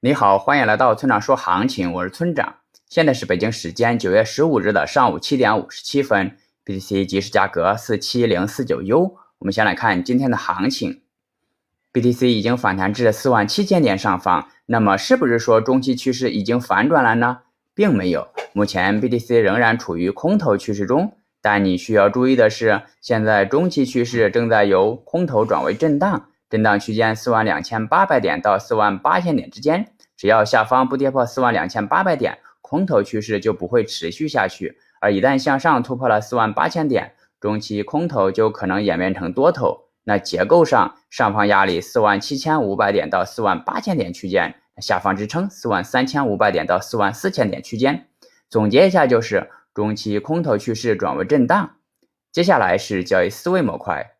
你好，欢迎来到村长说行情，我是村长。现在是北京时间九月十五日的上午七点五十七分，BTC 即时价格四七零四九 U。我们先来看今天的行情，BTC 已经反弹至四万七千点上方，那么是不是说中期趋势已经反转了呢？并没有，目前 BTC 仍然处于空头趋势中。但你需要注意的是，现在中期趋势正在由空头转为震荡。震荡区间四万两千八百点到四万八千点之间，只要下方不跌破四万两千八百点，空头趋势就不会持续下去。而一旦向上突破了四万八千点，中期空头就可能演变成多头。那结构上，上方压力四万七千五百点到四万八千点区间，下方支撑四万三千五百点到四万四千点区间。总结一下就是，中期空头趋势转为震荡。接下来是交易思维模块。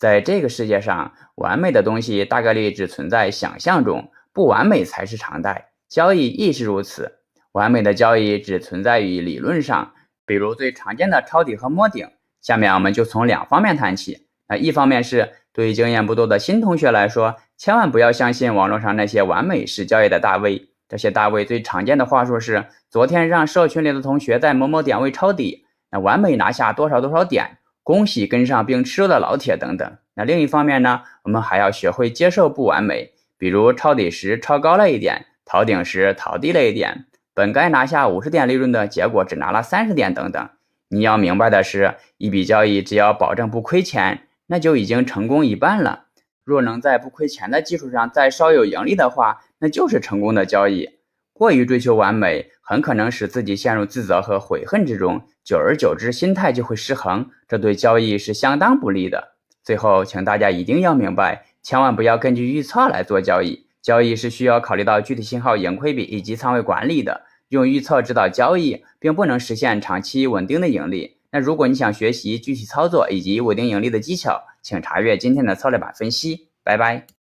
在这个世界上，完美的东西大概率只存在想象中，不完美才是常态。交易亦是如此，完美的交易只存在于理论上，比如最常见的抄底和摸顶。下面我们就从两方面谈起。那一方面是对于经验不多的新同学来说，千万不要相信网络上那些完美式交易的大 V。这些大 V 最常见的话术是：昨天让社群里的同学在某某点位抄底，那完美拿下多少多少点。恭喜跟上并吃肉的老铁等等。那另一方面呢，我们还要学会接受不完美，比如抄底时抄高了一点，逃顶时逃低了一点，本该拿下五十点利润的结果只拿了三十点等等。你要明白的是，一笔交易只要保证不亏钱，那就已经成功一半了。若能在不亏钱的基础上再稍有盈利的话，那就是成功的交易。过于追求完美，很可能使自己陷入自责和悔恨之中，久而久之，心态就会失衡，这对交易是相当不利的。最后，请大家一定要明白，千万不要根据预测来做交易，交易是需要考虑到具体信号、盈亏比以及仓位管理的。用预测指导交易，并不能实现长期稳定的盈利。那如果你想学习具体操作以及稳定盈利的技巧，请查阅今天的策略版分析。拜拜。